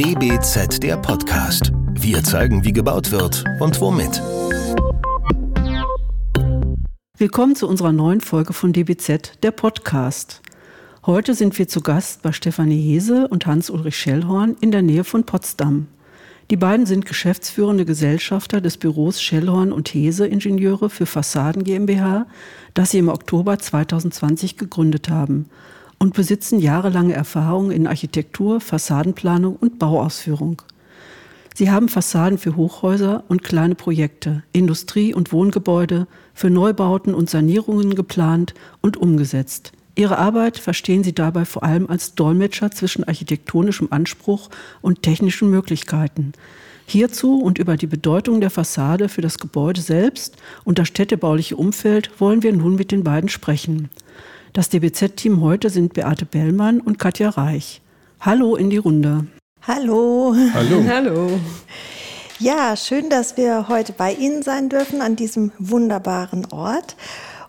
DBZ der Podcast. Wir zeigen, wie gebaut wird und womit. Willkommen zu unserer neuen Folge von DBZ der Podcast. Heute sind wir zu Gast bei Stefanie Hese und Hans-Ulrich Schellhorn in der Nähe von Potsdam. Die beiden sind geschäftsführende Gesellschafter des Büros Schellhorn und Hese Ingenieure für Fassaden GmbH, das sie im Oktober 2020 gegründet haben und besitzen jahrelange Erfahrung in Architektur, Fassadenplanung und Bauausführung. Sie haben Fassaden für Hochhäuser und kleine Projekte, Industrie- und Wohngebäude, für Neubauten und Sanierungen geplant und umgesetzt. Ihre Arbeit verstehen Sie dabei vor allem als Dolmetscher zwischen architektonischem Anspruch und technischen Möglichkeiten. Hierzu und über die Bedeutung der Fassade für das Gebäude selbst und das städtebauliche Umfeld wollen wir nun mit den beiden sprechen. Das DBZ-Team heute sind Beate Bellmann und Katja Reich. Hallo in die Runde. Hallo. Hallo. Hallo. Ja, schön, dass wir heute bei Ihnen sein dürfen an diesem wunderbaren Ort.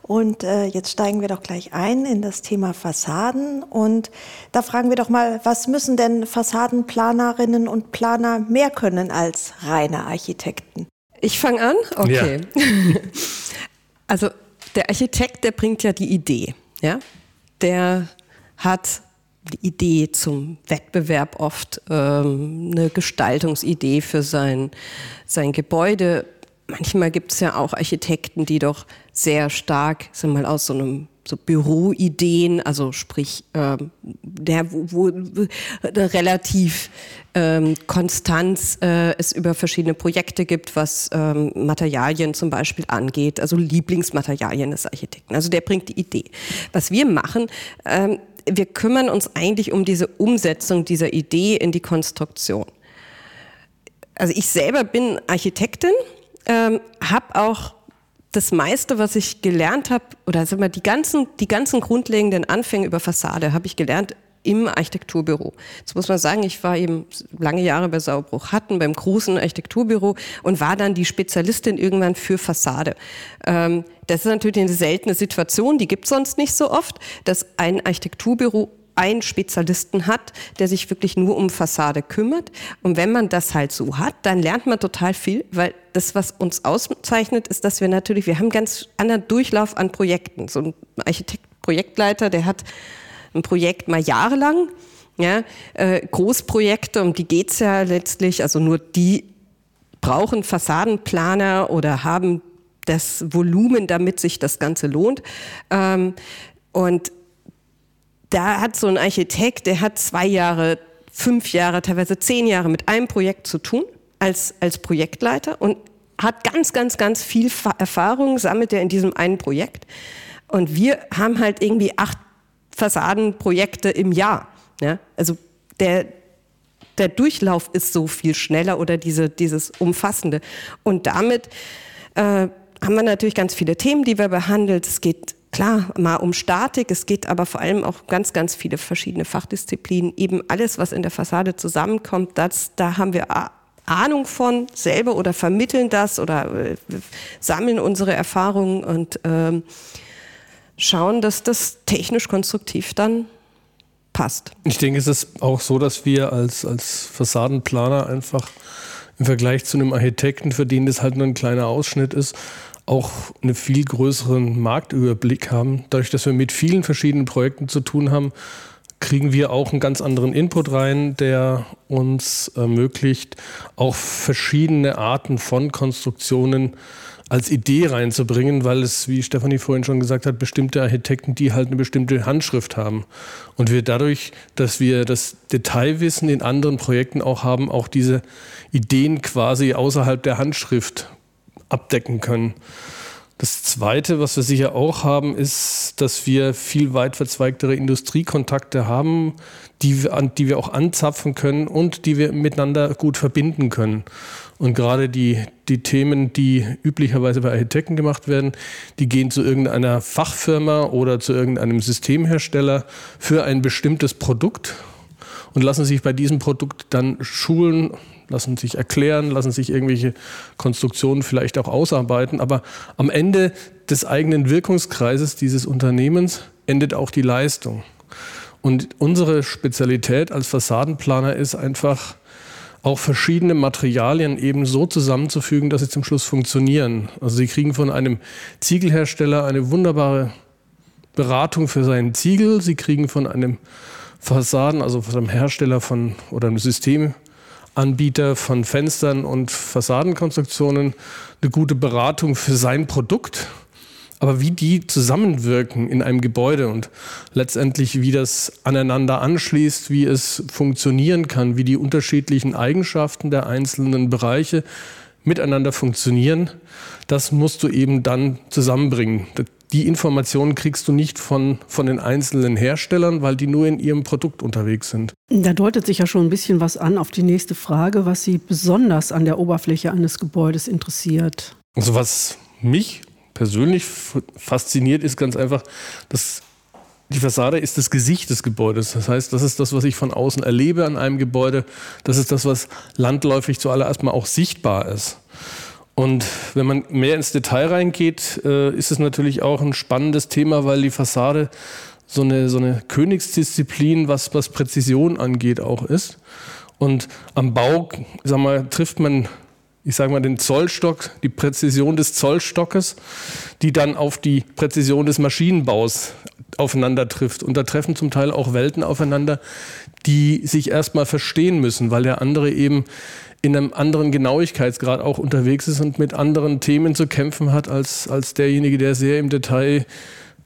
Und äh, jetzt steigen wir doch gleich ein in das Thema Fassaden. Und da fragen wir doch mal, was müssen denn Fassadenplanerinnen und Planer mehr können als reine Architekten? Ich fange an? Okay. Ja. also der Architekt, der bringt ja die Idee ja, der hat die Idee zum Wettbewerb oft, ähm, eine Gestaltungsidee für sein, sein Gebäude. Manchmal gibt es ja auch Architekten, die doch sehr stark, sind mal aus so einem so Büroideen, also sprich, ähm, der, wo, wo relativ ähm, Konstanz äh, es über verschiedene Projekte gibt, was ähm, Materialien zum Beispiel angeht, also Lieblingsmaterialien des Architekten. Also der bringt die Idee. Was wir machen, ähm, wir kümmern uns eigentlich um diese Umsetzung dieser Idee in die Konstruktion. Also ich selber bin Architektin, ähm, habe auch das meiste, was ich gelernt habe, oder sag mal, die ganzen, die ganzen grundlegenden Anfänge über Fassade habe ich gelernt im Architekturbüro. Jetzt muss man sagen, ich war eben lange Jahre bei Saubruch Hatten, beim großen Architekturbüro und war dann die Spezialistin irgendwann für Fassade. Ähm, das ist natürlich eine seltene Situation, die gibt es sonst nicht so oft, dass ein Architekturbüro einen Spezialisten hat, der sich wirklich nur um Fassade kümmert. Und wenn man das halt so hat, dann lernt man total viel, weil das, was uns auszeichnet, ist, dass wir natürlich, wir haben ganz anderen Durchlauf an Projekten. So ein Architekt, Projektleiter, der hat ein Projekt mal jahrelang, ja, äh, Großprojekte, um die geht's ja letztlich, also nur die brauchen Fassadenplaner oder haben das Volumen, damit sich das Ganze lohnt. Ähm, und da hat so ein Architekt, der hat zwei Jahre, fünf Jahre, teilweise zehn Jahre mit einem Projekt zu tun als, als Projektleiter und hat ganz, ganz, ganz viel Erfahrung, sammelt er in diesem einen Projekt. Und wir haben halt irgendwie acht Fassadenprojekte im Jahr. Ja? Also der, der Durchlauf ist so viel schneller oder diese, dieses Umfassende. Und damit äh, haben wir natürlich ganz viele Themen, die wir behandelt. Es geht klar mal um Statik, es geht aber vor allem auch ganz, ganz viele verschiedene Fachdisziplinen. Eben alles, was in der Fassade zusammenkommt, das, da haben wir Ahnung von selber oder vermitteln das oder äh, sammeln unsere Erfahrungen und ähm, schauen, dass das technisch konstruktiv dann passt. Ich denke, es ist auch so, dass wir als, als Fassadenplaner einfach im Vergleich zu einem Architekten, für den das halt nur ein kleiner Ausschnitt ist, auch einen viel größeren Marktüberblick haben. Dadurch, dass wir mit vielen verschiedenen Projekten zu tun haben, kriegen wir auch einen ganz anderen Input rein, der uns ermöglicht, auch verschiedene Arten von Konstruktionen als Idee reinzubringen, weil es, wie Stefanie vorhin schon gesagt hat, bestimmte Architekten, die halt eine bestimmte Handschrift haben. Und wir dadurch, dass wir das Detailwissen in anderen Projekten auch haben, auch diese Ideen quasi außerhalb der Handschrift abdecken können. Das Zweite, was wir sicher auch haben, ist, dass wir viel weit verzweigtere Industriekontakte haben, die wir, die wir auch anzapfen können und die wir miteinander gut verbinden können. Und gerade die, die Themen, die üblicherweise bei Architekten gemacht werden, die gehen zu irgendeiner Fachfirma oder zu irgendeinem Systemhersteller für ein bestimmtes Produkt und lassen sich bei diesem Produkt dann schulen, lassen sich erklären, lassen sich irgendwelche Konstruktionen vielleicht auch ausarbeiten. Aber am Ende des eigenen Wirkungskreises dieses Unternehmens endet auch die Leistung. Und unsere Spezialität als Fassadenplaner ist einfach, auch verschiedene Materialien eben so zusammenzufügen, dass sie zum Schluss funktionieren. Also sie kriegen von einem Ziegelhersteller eine wunderbare Beratung für seinen Ziegel. Sie kriegen von einem Fassaden, also von einem Hersteller von oder einem Systemanbieter von Fenstern und Fassadenkonstruktionen eine gute Beratung für sein Produkt. Aber wie die zusammenwirken in einem Gebäude und letztendlich wie das aneinander anschließt, wie es funktionieren kann, wie die unterschiedlichen Eigenschaften der einzelnen Bereiche miteinander funktionieren, das musst du eben dann zusammenbringen. Die Informationen kriegst du nicht von, von den einzelnen Herstellern, weil die nur in ihrem Produkt unterwegs sind. Da deutet sich ja schon ein bisschen was an auf die nächste Frage, was Sie besonders an der Oberfläche eines Gebäudes interessiert. Also was mich persönlich fasziniert, ist ganz einfach, dass die Fassade ist das Gesicht des Gebäudes. Das heißt, das ist das, was ich von außen erlebe an einem Gebäude. Das ist das, was landläufig zuallererst mal auch sichtbar ist. Und wenn man mehr ins Detail reingeht, äh, ist es natürlich auch ein spannendes Thema, weil die Fassade so eine, so eine Königsdisziplin, was, was Präzision angeht, auch ist. Und am Bau, sag mal, trifft man ich sage mal, den Zollstock, die Präzision des Zollstockes, die dann auf die Präzision des Maschinenbaus aufeinander trifft. Und da treffen zum Teil auch Welten aufeinander, die sich erstmal verstehen müssen, weil der andere eben in einem anderen Genauigkeitsgrad auch unterwegs ist und mit anderen Themen zu kämpfen hat als, als derjenige, der sehr im Detail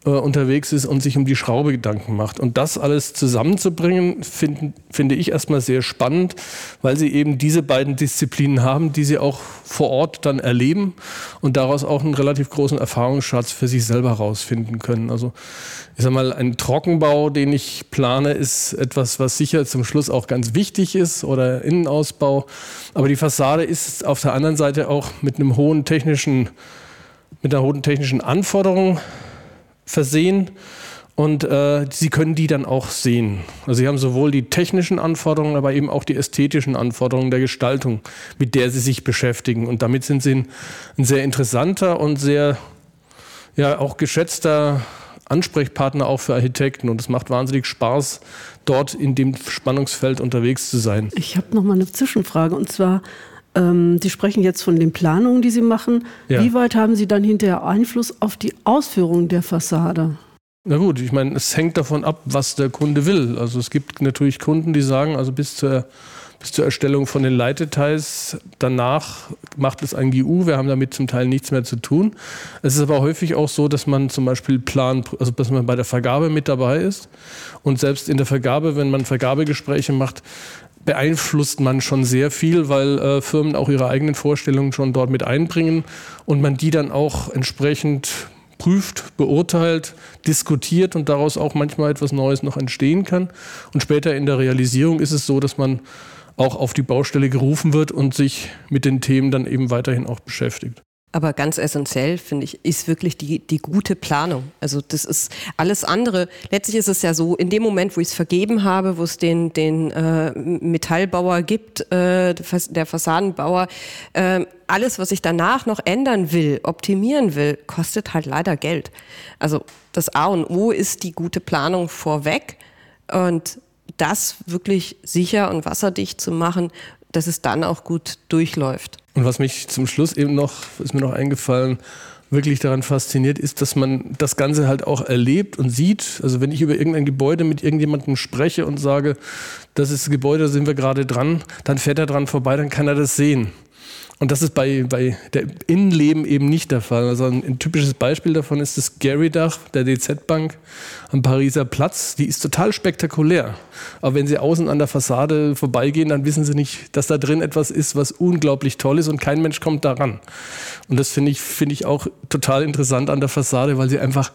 äh, unterwegs ist und sich um die Schraube Gedanken macht. Und das alles zusammenzubringen, find, finde ich erstmal sehr spannend, weil sie eben diese beiden Disziplinen haben, die sie auch vor Ort dann erleben und daraus auch einen relativ großen Erfahrungsschatz für sich selber herausfinden können. Also ich sag mal, ein Trockenbau, den ich plane, ist etwas, was sicher zum Schluss auch ganz wichtig ist oder Innenausbau. Aber die Fassade ist auf der anderen Seite auch mit einem hohen technischen, mit einer hohen technischen Anforderung versehen und äh, sie können die dann auch sehen. Also sie haben sowohl die technischen Anforderungen, aber eben auch die ästhetischen Anforderungen der Gestaltung, mit der sie sich beschäftigen. Und damit sind sie ein, ein sehr interessanter und sehr ja auch geschätzter Ansprechpartner auch für Architekten. Und es macht wahnsinnig Spaß, dort in dem Spannungsfeld unterwegs zu sein. Ich habe noch mal eine Zwischenfrage und zwar ähm, Sie sprechen jetzt von den Planungen, die Sie machen. Ja. Wie weit haben Sie dann hinterher Einfluss auf die Ausführung der Fassade? Na gut, ich meine, es hängt davon ab, was der Kunde will. Also es gibt natürlich Kunden, die sagen, also bis zur, bis zur Erstellung von den Leitdetails, danach macht es ein GU, wir haben damit zum Teil nichts mehr zu tun. Es ist aber häufig auch so, dass man zum Beispiel Plan, also dass man bei der Vergabe mit dabei ist und selbst in der Vergabe, wenn man Vergabegespräche macht, beeinflusst man schon sehr viel, weil äh, Firmen auch ihre eigenen Vorstellungen schon dort mit einbringen und man die dann auch entsprechend prüft, beurteilt, diskutiert und daraus auch manchmal etwas Neues noch entstehen kann. Und später in der Realisierung ist es so, dass man auch auf die Baustelle gerufen wird und sich mit den Themen dann eben weiterhin auch beschäftigt. Aber ganz essentiell, finde ich, ist wirklich die, die gute Planung. Also das ist alles andere. Letztlich ist es ja so, in dem Moment, wo ich es vergeben habe, wo es den, den äh, Metallbauer gibt, äh, der Fassadenbauer, äh, alles, was ich danach noch ändern will, optimieren will, kostet halt leider Geld. Also das A und O ist die gute Planung vorweg und das wirklich sicher und wasserdicht zu machen, dass es dann auch gut durchläuft. Und was mich zum Schluss eben noch, ist mir noch eingefallen, wirklich daran fasziniert, ist, dass man das Ganze halt auch erlebt und sieht. Also wenn ich über irgendein Gebäude mit irgendjemandem spreche und sage, das ist das Gebäude, da sind wir gerade dran, dann fährt er dran vorbei, dann kann er das sehen. Und das ist bei, bei der Innenleben eben nicht der Fall. Also ein, ein typisches Beispiel davon ist das Gary-Dach der DZ-Bank am Pariser Platz. Die ist total spektakulär. Aber wenn Sie außen an der Fassade vorbeigehen, dann wissen Sie nicht, dass da drin etwas ist, was unglaublich toll ist und kein Mensch kommt daran. Und das finde ich, finde ich auch total interessant an der Fassade, weil sie einfach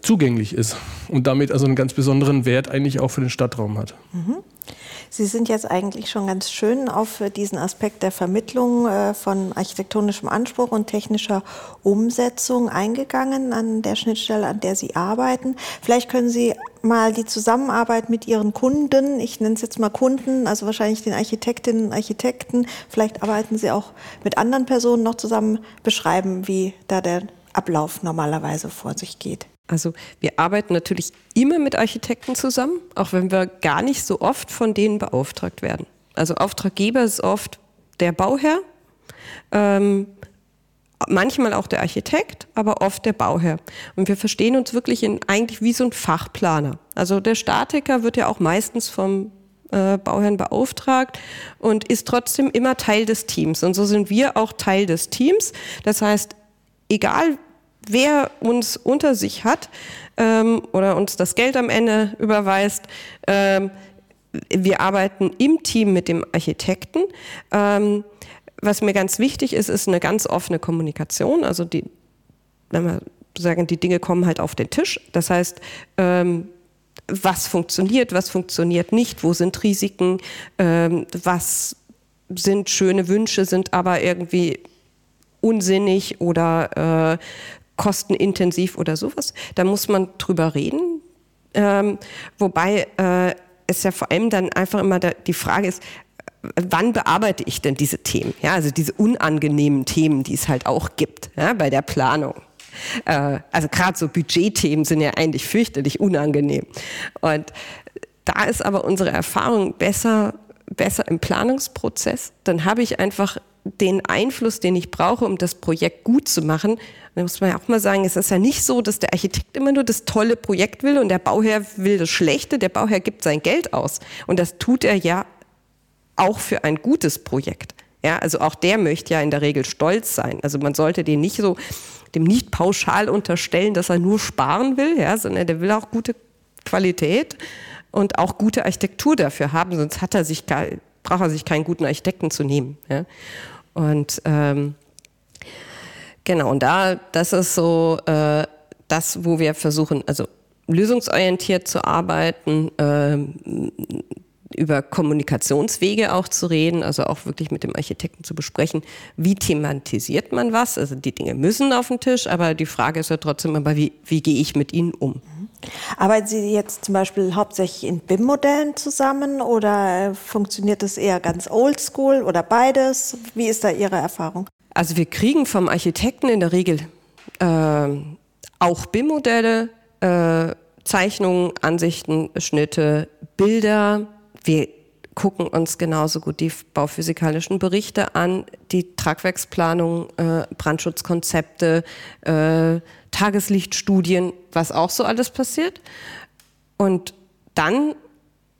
zugänglich ist und damit also einen ganz besonderen Wert eigentlich auch für den Stadtraum hat. Mhm. Sie sind jetzt eigentlich schon ganz schön auf diesen Aspekt der Vermittlung äh, von architektonischem Anspruch und technischer Umsetzung eingegangen an der Schnittstelle, an der Sie arbeiten. Vielleicht können Sie mal die Zusammenarbeit mit Ihren Kunden, ich nenne es jetzt mal Kunden, also wahrscheinlich den Architektinnen und Architekten, vielleicht arbeiten Sie auch mit anderen Personen noch zusammen, beschreiben, wie da der Ablauf normalerweise vor sich geht. Also wir arbeiten natürlich immer mit Architekten zusammen, auch wenn wir gar nicht so oft von denen beauftragt werden. Also Auftraggeber ist oft der Bauherr, ähm, manchmal auch der Architekt, aber oft der Bauherr. Und wir verstehen uns wirklich in, eigentlich wie so ein Fachplaner. Also der Statiker wird ja auch meistens vom äh, Bauherrn beauftragt und ist trotzdem immer Teil des Teams. Und so sind wir auch Teil des Teams. Das heißt, egal wer uns unter sich hat ähm, oder uns das Geld am Ende überweist, ähm, wir arbeiten im Team mit dem Architekten. Ähm, was mir ganz wichtig ist, ist eine ganz offene Kommunikation. Also die, wenn wir sagen, die Dinge kommen halt auf den Tisch. Das heißt, ähm, was funktioniert, was funktioniert nicht, wo sind Risiken, ähm, was sind schöne Wünsche, sind aber irgendwie unsinnig oder äh, kostenintensiv oder sowas. Da muss man drüber reden. Ähm, wobei äh, es ja vor allem dann einfach immer da, die Frage ist, wann bearbeite ich denn diese Themen? Ja, also diese unangenehmen Themen, die es halt auch gibt ja, bei der Planung. Äh, also gerade so Budgetthemen sind ja eigentlich fürchterlich unangenehm. Und da ist aber unsere Erfahrung besser, besser im Planungsprozess. Dann habe ich einfach den Einfluss, den ich brauche, um das Projekt gut zu machen. Da muss man ja auch mal sagen, es ist ja nicht so, dass der Architekt immer nur das tolle Projekt will und der Bauherr will das Schlechte. Der Bauherr gibt sein Geld aus. Und das tut er ja auch für ein gutes Projekt. Ja, also auch der möchte ja in der Regel stolz sein. Also man sollte den nicht so, dem nicht pauschal unterstellen, dass er nur sparen will, ja, sondern der will auch gute Qualität und auch gute Architektur dafür haben, sonst hat er sich braucht er sich keinen guten Architekten zu nehmen. Ja. Und ähm, genau, und da, das ist so äh, das, wo wir versuchen, also lösungsorientiert zu arbeiten, ähm, über Kommunikationswege auch zu reden, also auch wirklich mit dem Architekten zu besprechen, wie thematisiert man was. Also die Dinge müssen auf den Tisch, aber die Frage ist ja trotzdem immer, wie, wie gehe ich mit ihnen um? Arbeiten Sie jetzt zum Beispiel hauptsächlich in BIM-Modellen zusammen oder funktioniert das eher ganz oldschool oder beides? Wie ist da Ihre Erfahrung? Also wir kriegen vom Architekten in der Regel äh, auch BIM-Modelle, äh, Zeichnungen, Ansichten, Schnitte, Bilder, wir gucken uns genauso gut die bauphysikalischen Berichte an, die Tragwerksplanung, äh, Brandschutzkonzepte, äh, Tageslichtstudien, was auch so alles passiert. Und dann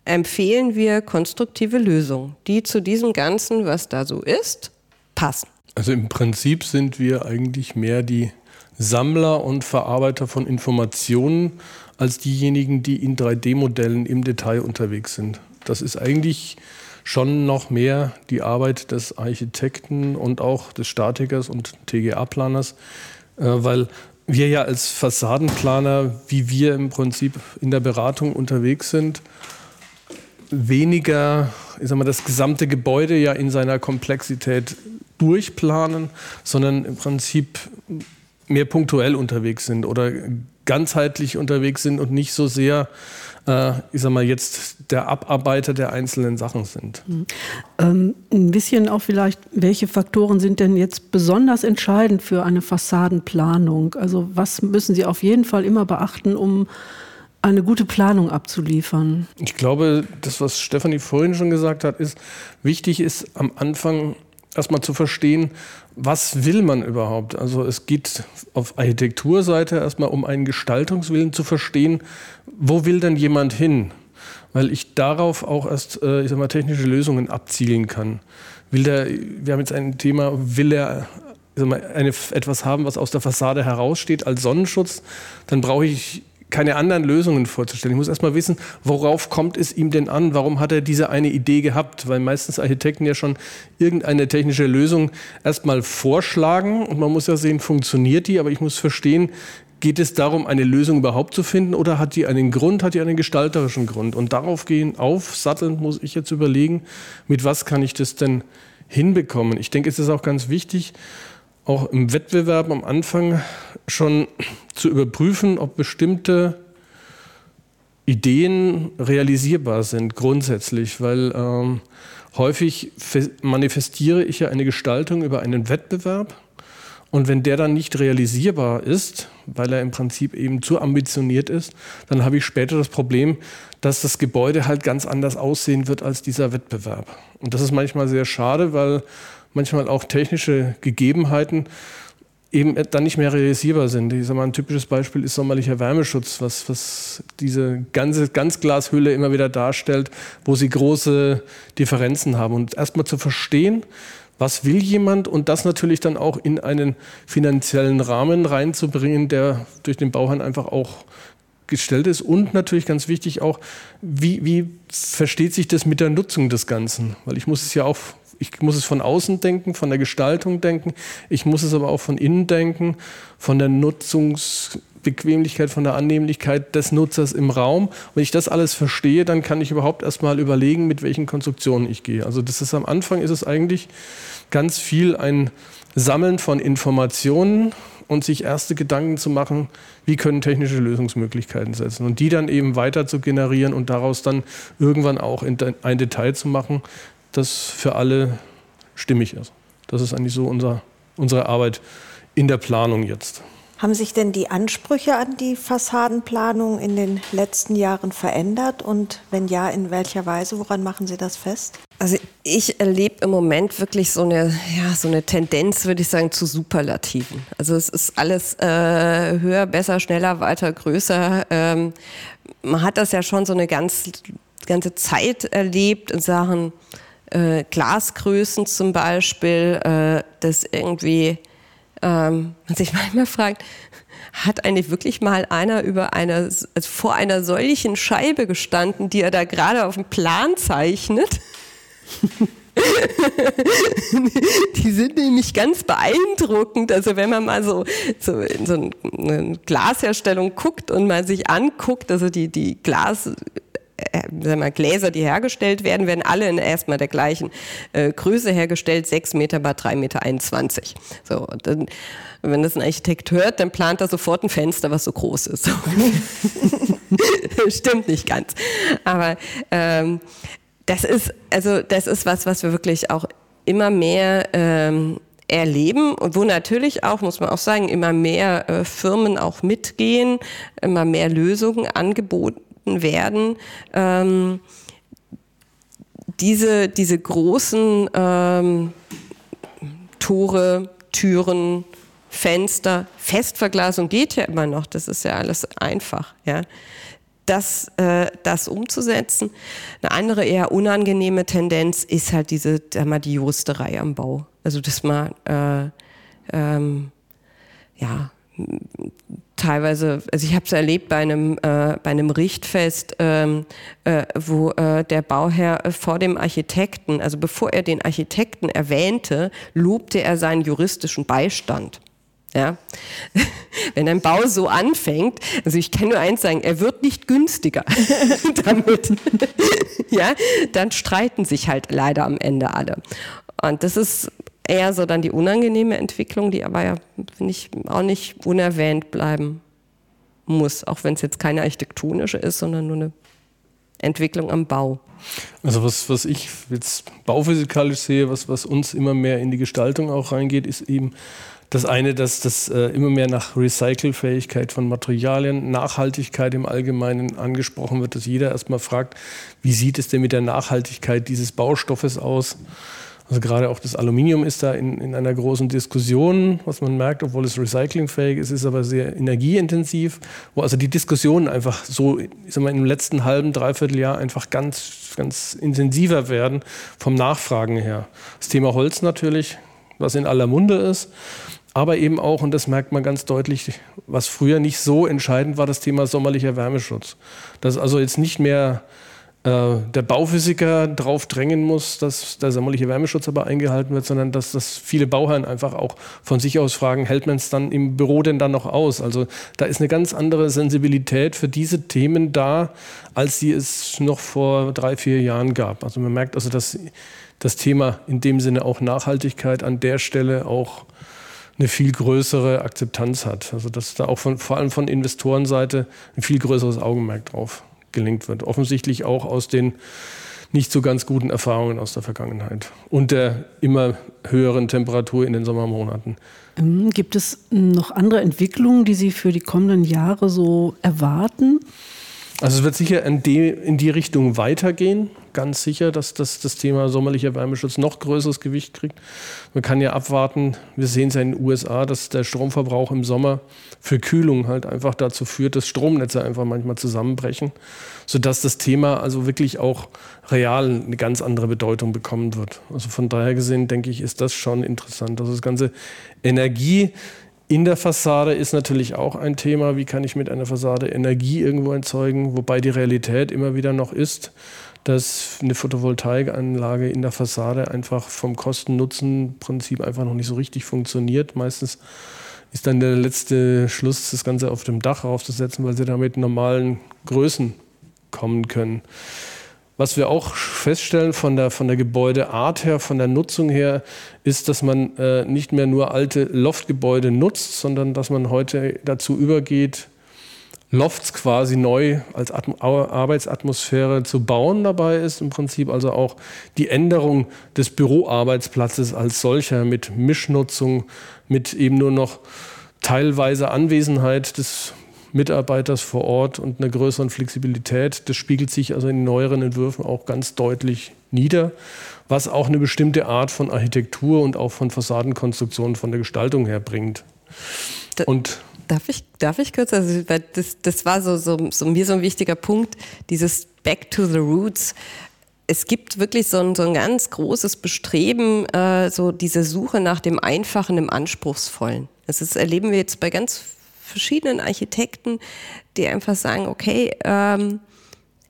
empfehlen wir konstruktive Lösungen, die zu diesem Ganzen, was da so ist, passen. Also im Prinzip sind wir eigentlich mehr die Sammler und Verarbeiter von Informationen als diejenigen, die in 3D-Modellen im Detail unterwegs sind. Das ist eigentlich schon noch mehr die Arbeit des Architekten und auch des Statikers und TGA-Planers, äh, weil wir ja als Fassadenplaner, wie wir im Prinzip in der Beratung unterwegs sind, weniger ich sag mal, das gesamte Gebäude ja in seiner Komplexität durchplanen, sondern im Prinzip mehr punktuell unterwegs sind oder ganzheitlich unterwegs sind und nicht so sehr äh, ich sag mal, jetzt der Abarbeiter der einzelnen Sachen sind. Mhm. Ähm, ein bisschen auch vielleicht, welche Faktoren sind denn jetzt besonders entscheidend für eine Fassadenplanung? Also was müssen Sie auf jeden Fall immer beachten, um eine gute Planung abzuliefern? Ich glaube, das, was Stefanie vorhin schon gesagt hat, ist, wichtig ist am Anfang erstmal zu verstehen, was will man überhaupt? Also es geht auf Architekturseite erstmal um einen Gestaltungswillen zu verstehen, wo will denn jemand hin? Weil ich darauf auch erst äh, ich sag mal, technische Lösungen abzielen kann. Will der, wir haben jetzt ein Thema, will er eine, etwas haben, was aus der Fassade heraussteht als Sonnenschutz, dann brauche ich keine anderen Lösungen vorzustellen. Ich muss erstmal wissen, worauf kommt es ihm denn an? Warum hat er diese eine Idee gehabt? Weil meistens Architekten ja schon irgendeine technische Lösung erstmal vorschlagen und man muss ja sehen, funktioniert die, aber ich muss verstehen, geht es darum, eine Lösung überhaupt zu finden oder hat die einen Grund, hat die einen gestalterischen Grund? Und darauf gehen, aufsatteln muss ich jetzt überlegen, mit was kann ich das denn hinbekommen? Ich denke, es ist auch ganz wichtig, auch im Wettbewerb am Anfang schon zu überprüfen, ob bestimmte Ideen realisierbar sind, grundsätzlich, weil ähm, häufig manifestiere ich ja eine Gestaltung über einen Wettbewerb Und wenn der dann nicht realisierbar ist, weil er im Prinzip eben zu ambitioniert ist, dann habe ich später das Problem, dass das Gebäude halt ganz anders aussehen wird als dieser Wettbewerb. Und das ist manchmal sehr schade, weil manchmal auch technische Gegebenheiten eben dann nicht mehr realisierbar sind. Ich sage mal, ein typisches Beispiel ist sommerlicher Wärmeschutz, was, was diese ganze Ganzglashülle immer wieder darstellt, wo sie große Differenzen haben. Und erstmal zu verstehen, was will jemand und das natürlich dann auch in einen finanziellen Rahmen reinzubringen, der durch den Bauherrn einfach auch gestellt ist und natürlich ganz wichtig auch, wie, wie versteht sich das mit der Nutzung des Ganzen? Weil ich muss es ja auch ich muss es von außen denken, von der Gestaltung denken. Ich muss es aber auch von innen denken, von der Nutzungsbequemlichkeit, von der Annehmlichkeit des Nutzers im Raum. Wenn ich das alles verstehe, dann kann ich überhaupt erstmal überlegen, mit welchen Konstruktionen ich gehe. Also das ist am Anfang ist es eigentlich ganz viel ein Sammeln von Informationen und sich erste Gedanken zu machen, wie können technische Lösungsmöglichkeiten setzen und die dann eben weiter zu generieren und daraus dann irgendwann auch ein Detail zu machen, das für alle stimmig ist. Das ist eigentlich so unser, unsere Arbeit in der Planung jetzt. Haben sich denn die Ansprüche an die Fassadenplanung in den letzten Jahren verändert? Und wenn ja, in welcher Weise? Woran machen Sie das fest? Also ich erlebe im Moment wirklich so eine, ja, so eine Tendenz, würde ich sagen, zu Superlativen. Also es ist alles äh, höher, besser, schneller, weiter, größer. Ähm, man hat das ja schon so eine ganz, ganze Zeit erlebt in Sachen äh, Glasgrößen zum Beispiel, äh, dass irgendwie ähm, man sich manchmal fragt, hat eigentlich wirklich mal einer über eine, also vor einer solchen Scheibe gestanden, die er da gerade auf dem Plan zeichnet? die sind nämlich ganz beeindruckend. Also wenn man mal so, so in so eine Glasherstellung guckt und mal sich anguckt, also die, die Glas äh, wir, Gläser, die hergestellt werden, werden alle in erstmal der gleichen äh, Größe hergestellt, 6 Meter bei 3,21 Meter. So, dann, wenn das ein Architekt hört, dann plant er sofort ein Fenster, was so groß ist. Stimmt nicht ganz. Aber ähm, das ist, also das ist was, was wir wirklich auch immer mehr ähm, erleben und wo natürlich auch, muss man auch sagen, immer mehr äh, Firmen auch mitgehen, immer mehr Lösungen angeboten werden. Ähm, diese, diese großen ähm, Tore, Türen, Fenster, Festverglasung geht ja immer noch, das ist ja alles einfach. Ja. Das, äh, das umzusetzen. Eine andere eher unangenehme Tendenz ist halt diese, mal, die Juristerei am Bau. Also dass man äh, ähm, ja, teilweise, also ich habe es erlebt bei einem, äh, bei einem Richtfest, ähm, äh, wo äh, der Bauherr vor dem Architekten, also bevor er den Architekten erwähnte, lobte er seinen juristischen Beistand. Ja, wenn ein Bau so anfängt, also ich kann nur eins sagen, er wird nicht günstiger damit. ja, dann streiten sich halt leider am Ende alle. Und das ist eher so dann die unangenehme Entwicklung, die aber ja, finde ich, auch nicht unerwähnt bleiben muss, auch wenn es jetzt keine architektonische ist, sondern nur eine Entwicklung am Bau. Also was, was ich jetzt bauphysikalisch sehe, was, was uns immer mehr in die Gestaltung auch reingeht, ist eben das eine, dass das äh, immer mehr nach Recycelfähigkeit von Materialien, Nachhaltigkeit im Allgemeinen angesprochen wird, dass jeder erstmal fragt, wie sieht es denn mit der Nachhaltigkeit dieses Baustoffes aus? Also gerade auch das Aluminium ist da in, in einer großen Diskussion, was man merkt, obwohl es recyclingfähig ist, ist aber sehr energieintensiv, wo also die Diskussionen einfach so, ich sag mal, im letzten halben, dreiviertel Jahr einfach ganz, ganz intensiver werden vom Nachfragen her. Das Thema Holz natürlich, was in aller Munde ist, aber eben auch, und das merkt man ganz deutlich, was früher nicht so entscheidend war, das Thema sommerlicher Wärmeschutz. Das ist also jetzt nicht mehr der Bauphysiker darauf drängen muss, dass der sommerliche Wärmeschutz aber eingehalten wird, sondern dass das viele Bauherren einfach auch von sich aus fragen, hält man es dann im Büro denn dann noch aus? Also da ist eine ganz andere Sensibilität für diese Themen da, als sie es noch vor drei, vier Jahren gab. Also man merkt also, dass das Thema in dem Sinne auch Nachhaltigkeit an der Stelle auch eine viel größere Akzeptanz hat. Also dass da auch von, vor allem von Investorenseite ein viel größeres Augenmerk drauf gelingt wird. Offensichtlich auch aus den nicht so ganz guten Erfahrungen aus der Vergangenheit und der immer höheren Temperatur in den Sommermonaten. Ähm, gibt es noch andere Entwicklungen, die Sie für die kommenden Jahre so erwarten? Also es wird sicher in die, in die Richtung weitergehen. Ganz sicher, dass das, das Thema sommerlicher Wärmeschutz noch größeres Gewicht kriegt. Man kann ja abwarten, wir sehen es ja in den USA, dass der Stromverbrauch im Sommer für Kühlung halt einfach dazu führt, dass Stromnetze einfach manchmal zusammenbrechen, sodass das Thema also wirklich auch real eine ganz andere Bedeutung bekommen wird. Also von daher gesehen, denke ich, ist das schon interessant. Also das ganze Energie in der Fassade ist natürlich auch ein Thema, wie kann ich mit einer Fassade Energie irgendwo erzeugen, wobei die Realität immer wieder noch ist, dass eine Photovoltaikanlage in der Fassade einfach vom Kosten-Nutzen-Prinzip einfach noch nicht so richtig funktioniert. Meistens ist dann der letzte Schluss, das Ganze auf dem Dach aufzusetzen, weil sie damit normalen Größen kommen können. Was wir auch feststellen von der, von der Gebäudeart her, von der Nutzung her, ist, dass man äh, nicht mehr nur alte Loftgebäude nutzt, sondern dass man heute dazu übergeht, Lofts quasi neu als Atm Arbeitsatmosphäre zu bauen dabei ist. Im Prinzip also auch die Änderung des Büroarbeitsplatzes als solcher mit Mischnutzung, mit eben nur noch teilweise Anwesenheit des Mitarbeiters vor Ort und einer größeren Flexibilität. Das spiegelt sich also in neueren Entwürfen auch ganz deutlich nieder, was auch eine bestimmte Art von Architektur und auch von Fassadenkonstruktion von der Gestaltung her bringt. Und Darf ich, darf ich kurz? Also, das, das war so, so, so mir so ein wichtiger Punkt, dieses Back to the Roots. Es gibt wirklich so ein, so ein ganz großes Bestreben, äh, so diese Suche nach dem Einfachen, dem Anspruchsvollen. Das ist, erleben wir jetzt bei ganz verschiedenen Architekten, die einfach sagen, okay, ähm,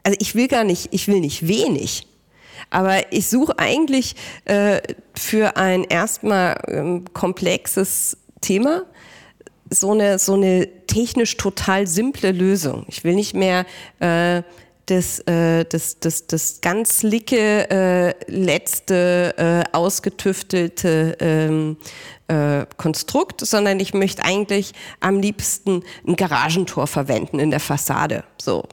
also ich will gar nicht, ich will nicht wenig, aber ich suche eigentlich äh, für ein erstmal ähm, komplexes Thema so eine, so eine technisch total simple Lösung. Ich will nicht mehr äh, das, äh, das, das, das ganz licke, äh, letzte, äh, ausgetüftelte ähm, äh, Konstrukt, sondern ich möchte eigentlich am liebsten ein Garagentor verwenden in der Fassade. So.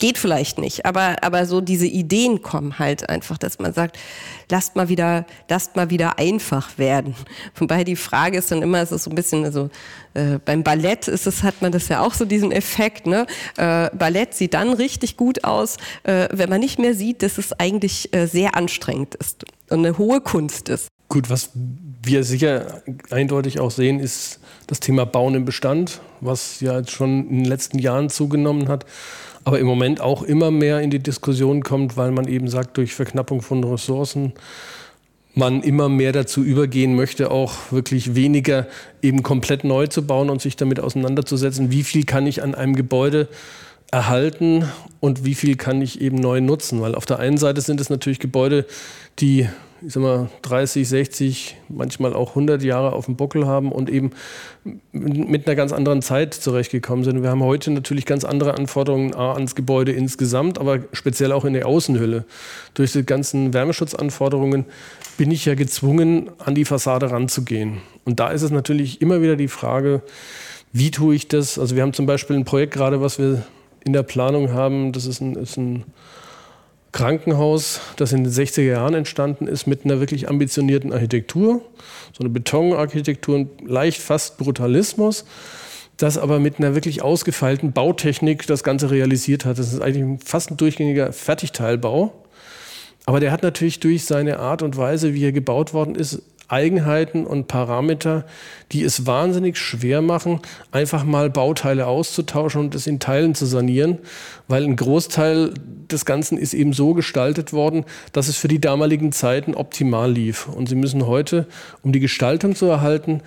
Geht vielleicht nicht, aber, aber so diese Ideen kommen halt einfach, dass man sagt, lasst mal wieder, lasst mal wieder einfach werden. Wobei die Frage ist dann immer, es ist so ein bisschen, also äh, beim Ballett ist es, hat man das ja auch so diesen Effekt, ne? Äh, Ballett sieht dann richtig gut aus, äh, wenn man nicht mehr sieht, dass es eigentlich äh, sehr anstrengend ist und eine hohe Kunst ist. Gut, was wir sicher eindeutig auch sehen, ist das Thema Bauen im Bestand, was ja jetzt schon in den letzten Jahren zugenommen hat, aber im Moment auch immer mehr in die Diskussion kommt, weil man eben sagt, durch Verknappung von Ressourcen man immer mehr dazu übergehen möchte, auch wirklich weniger eben komplett neu zu bauen und sich damit auseinanderzusetzen, wie viel kann ich an einem Gebäude erhalten und wie viel kann ich eben neu nutzen. Weil auf der einen Seite sind es natürlich Gebäude, die ich sag mal, 30, 60, manchmal auch 100 Jahre auf dem Buckel haben und eben mit einer ganz anderen Zeit zurechtgekommen sind. Wir haben heute natürlich ganz andere Anforderungen ans Gebäude insgesamt, aber speziell auch in der Außenhülle. Durch die ganzen Wärmeschutzanforderungen bin ich ja gezwungen, an die Fassade ranzugehen. Und da ist es natürlich immer wieder die Frage, wie tue ich das? Also wir haben zum Beispiel ein Projekt gerade, was wir in der Planung haben, das ist ein, ist ein Krankenhaus, das in den 60er Jahren entstanden ist, mit einer wirklich ambitionierten Architektur, so eine Betonarchitektur, leicht fast Brutalismus, das aber mit einer wirklich ausgefeilten Bautechnik das Ganze realisiert hat. Das ist eigentlich fast ein durchgängiger Fertigteilbau. Aber der hat natürlich durch seine Art und Weise, wie er gebaut worden ist, Eigenheiten und Parameter, die es wahnsinnig schwer machen, einfach mal Bauteile auszutauschen und es in Teilen zu sanieren, weil ein Großteil des Ganzen ist eben so gestaltet worden, dass es für die damaligen Zeiten optimal lief. Und Sie müssen heute, um die Gestaltung zu erhalten,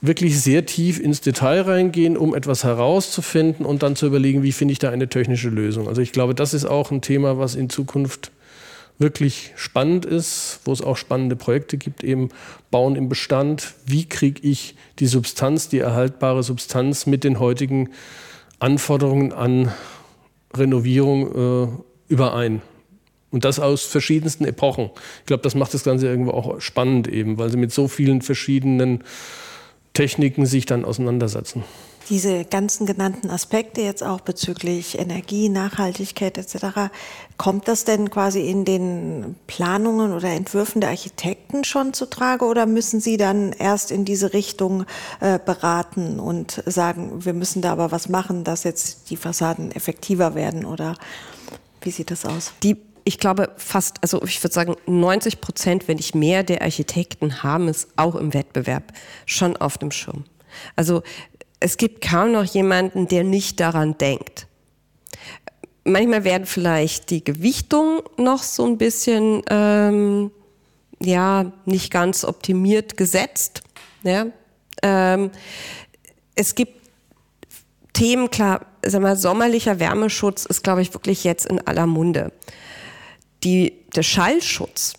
wirklich sehr tief ins Detail reingehen, um etwas herauszufinden und dann zu überlegen, wie finde ich da eine technische Lösung. Also ich glaube, das ist auch ein Thema, was in Zukunft wirklich spannend ist, wo es auch spannende Projekte gibt, eben Bauen im Bestand. Wie kriege ich die Substanz, die erhaltbare Substanz mit den heutigen Anforderungen an Renovierung äh, überein? Und das aus verschiedensten Epochen. Ich glaube, das macht das Ganze irgendwo auch spannend eben, weil sie mit so vielen verschiedenen Techniken sich dann auseinandersetzen. Diese ganzen genannten Aspekte jetzt auch bezüglich Energie, Nachhaltigkeit etc., kommt das denn quasi in den Planungen oder Entwürfen der Architekten schon zu Trage oder müssen Sie dann erst in diese Richtung äh, beraten und sagen, wir müssen da aber was machen, dass jetzt die Fassaden effektiver werden oder wie sieht das aus? Die ich glaube fast, also ich würde sagen 90 Prozent, wenn nicht mehr der Architekten haben es auch im Wettbewerb schon auf dem Schirm. Also es gibt kaum noch jemanden, der nicht daran denkt. Manchmal werden vielleicht die Gewichtungen noch so ein bisschen, ähm, ja, nicht ganz optimiert gesetzt. Ja? Ähm, es gibt Themen, klar, sag mal, sommerlicher Wärmeschutz ist, glaube ich, wirklich jetzt in aller Munde. Die, der Schallschutz,